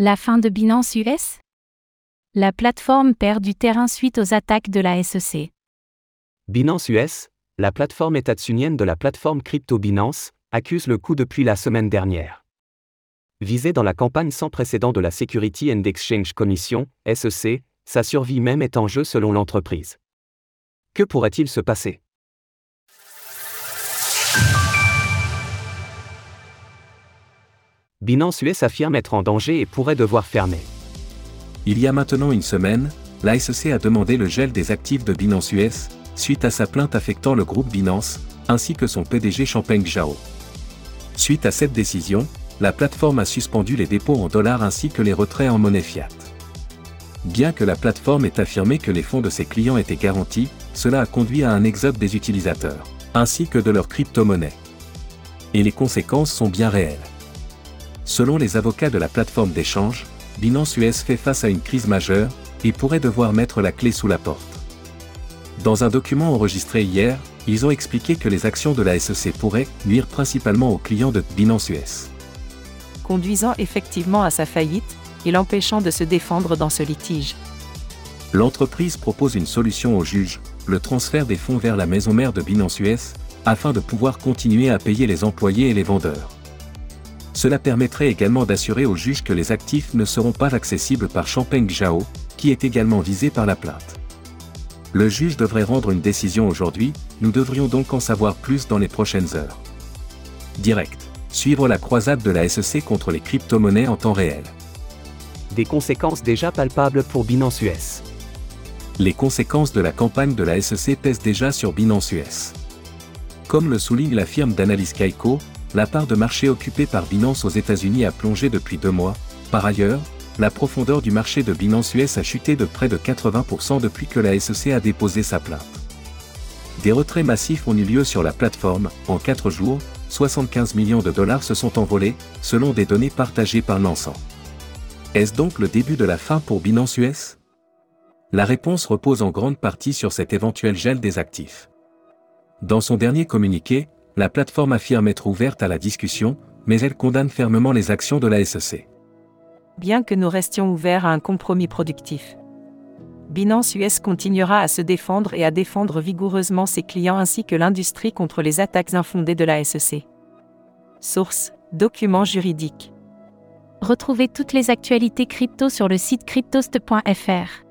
La fin de Binance US La plateforme perd du terrain suite aux attaques de la SEC. Binance US, la plateforme états-unienne de la plateforme crypto Binance, accuse le coup depuis la semaine dernière. Visée dans la campagne sans précédent de la Security and Exchange Commission, SEC, sa survie même est en jeu selon l'entreprise. Que pourrait-il se passer? Binance US affirme être en danger et pourrait devoir fermer. Il y a maintenant une semaine, la SEC a demandé le gel des actifs de Binance US, suite à sa plainte affectant le groupe Binance, ainsi que son PDG Champagne Zhao. Suite à cette décision, la plateforme a suspendu les dépôts en dollars ainsi que les retraits en monnaie fiat. Bien que la plateforme ait affirmé que les fonds de ses clients étaient garantis, cela a conduit à un exode des utilisateurs, ainsi que de leurs crypto-monnaies. Et les conséquences sont bien réelles. Selon les avocats de la plateforme d'échange, Binance US fait face à une crise majeure et pourrait devoir mettre la clé sous la porte. Dans un document enregistré hier, ils ont expliqué que les actions de la SEC pourraient nuire principalement aux clients de Binance US. Conduisant effectivement à sa faillite et l'empêchant de se défendre dans ce litige. L'entreprise propose une solution au juge, le transfert des fonds vers la maison mère de Binance US, afin de pouvoir continuer à payer les employés et les vendeurs. Cela permettrait également d'assurer au juge que les actifs ne seront pas accessibles par Champagne Zhao, qui est également visé par la plainte. Le juge devrait rendre une décision aujourd'hui, nous devrions donc en savoir plus dans les prochaines heures. Direct. Suivre la croisade de la SEC contre les crypto-monnaies en temps réel. Des conséquences déjà palpables pour Binance US. Les conséquences de la campagne de la SEC pèsent déjà sur Binance US. Comme le souligne la firme d'analyse Kaiko, la part de marché occupée par Binance aux États-Unis a plongé depuis deux mois. Par ailleurs, la profondeur du marché de Binance US a chuté de près de 80% depuis que la SEC a déposé sa plainte. Des retraits massifs ont eu lieu sur la plateforme, en 4 jours, 75 millions de dollars se sont envolés, selon des données partagées par l'ensemble. Est-ce donc le début de la fin pour Binance US La réponse repose en grande partie sur cet éventuel gel des actifs. Dans son dernier communiqué, la plateforme affirme être ouverte à la discussion, mais elle condamne fermement les actions de la SEC. Bien que nous restions ouverts à un compromis productif. Binance US continuera à se défendre et à défendre vigoureusement ses clients ainsi que l'industrie contre les attaques infondées de la SEC. Source Documents juridiques. Retrouvez toutes les actualités crypto sur le site cryptost.fr.